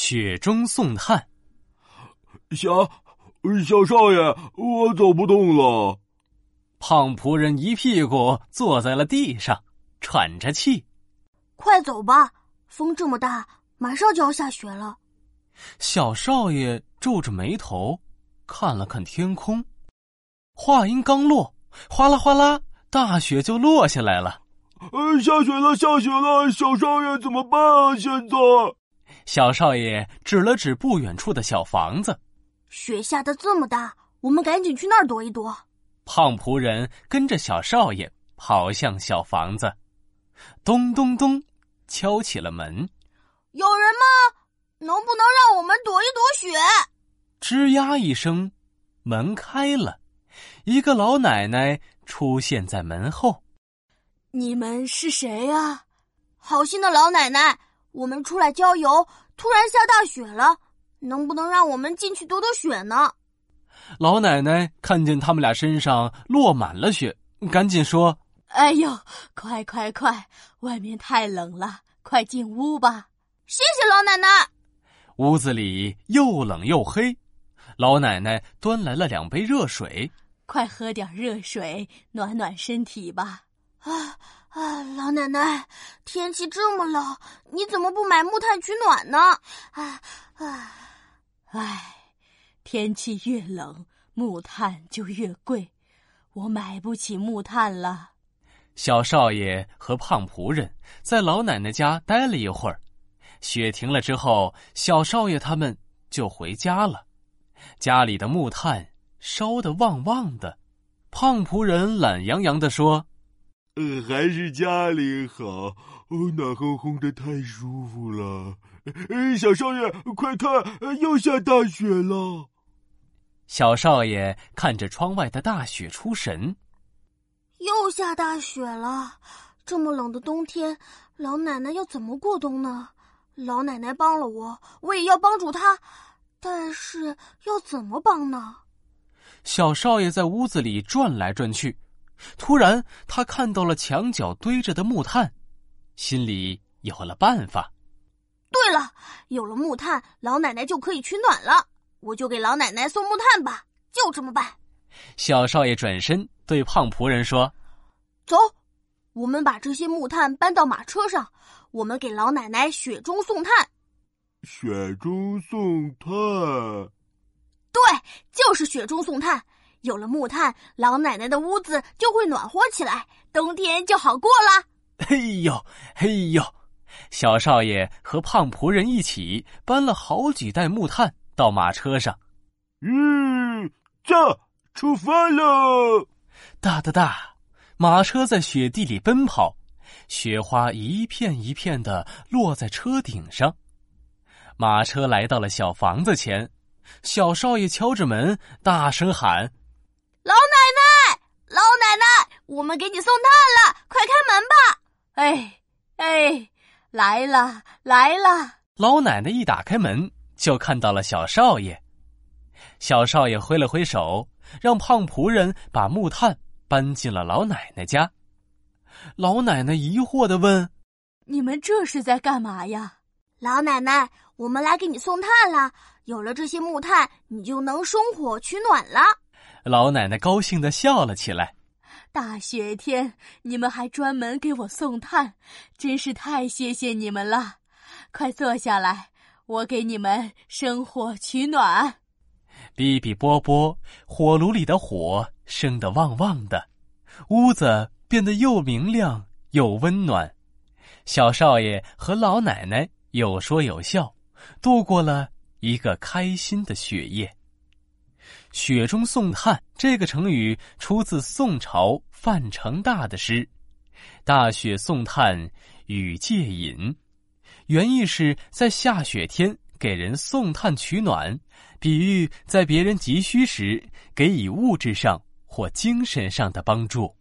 雪中送炭。小小少爷，我走不动了。胖仆人一屁股坐在了地上，喘着气。快走吧，风这么大，马上就要下雪了。小少爷皱着眉头，看了看天空。话音刚落，哗啦哗啦，大雪就落下来了。呃，下雪了，下雪了！小少爷怎么办啊？现在，小少爷指了指不远处的小房子。雪下的这么大，我们赶紧去那儿躲一躲。胖仆人跟着小少爷跑向小房子，咚咚咚，敲起了门。有人吗？能不能让我们躲一躲雪？吱呀一声，门开了，一个老奶奶出现在门后。你们是谁呀？好心的老奶奶，我们出来郊游，突然下大雪了，能不能让我们进去躲躲雪呢？老奶奶看见他们俩身上落满了雪，赶紧说：“哎呦，快快快，外面太冷了，快进屋吧！”谢谢老奶奶。屋子里又冷又黑，老奶奶端来了两杯热水，快喝点热水暖暖身体吧。啊啊！老奶奶，天气这么冷，你怎么不买木炭取暖呢？啊啊！唉，天气越冷，木炭就越贵，我买不起木炭了。小少爷和胖仆人在老奶奶家待了一会儿。雪停了之后，小少爷他们就回家了。家里的木炭烧得旺旺的，胖仆人懒洋洋的说：“呃，还是家里好，暖烘烘的，太舒服了。”小少爷，快看，又下大雪了。小少爷看着窗外的大雪出神。又下大雪了，这么冷的冬天，老奶奶要怎么过冬呢？老奶奶帮了我，我也要帮助她，但是要怎么帮呢？小少爷在屋子里转来转去，突然他看到了墙角堆着的木炭，心里有了办法。对了，有了木炭，老奶奶就可以取暖了，我就给老奶奶送木炭吧，就这么办。小少爷转身对胖仆人说：“走，我们把这些木炭搬到马车上。”我们给老奶奶雪中送炭，雪中送炭，对，就是雪中送炭。有了木炭，老奶奶的屋子就会暖和起来，冬天就好过了。嘿呦，嘿呦！小少爷和胖仆人一起搬了好几袋木炭到马车上。嗯，驾，出发喽！哒哒哒，马车在雪地里奔跑。雪花一片一片的落在车顶上，马车来到了小房子前，小少爷敲着门，大声喊：“老奶奶，老奶奶，我们给你送炭了，快开门吧！”哎哎，来了来了！老奶奶一打开门，就看到了小少爷。小少爷挥了挥手，让胖仆人把木炭搬进了老奶奶家。老奶奶疑惑的问：“你们这是在干嘛呀？”老奶奶，我们来给你送炭了。有了这些木炭，你就能生火取暖了。老奶奶高兴的笑了起来。大雪天，你们还专门给我送炭，真是太谢谢你们了。快坐下来，我给你们生火取暖。哔哔啵啵，火炉里的火生得旺旺的，屋子。变得又明亮又温暖，小少爷和老奶奶有说有笑，度过了一个开心的雪夜。雪中送炭这个成语出自宋朝范成大的诗《大雪送炭与借饮》，原意是在下雪天给人送炭取暖，比喻在别人急需时给予物质上或精神上的帮助。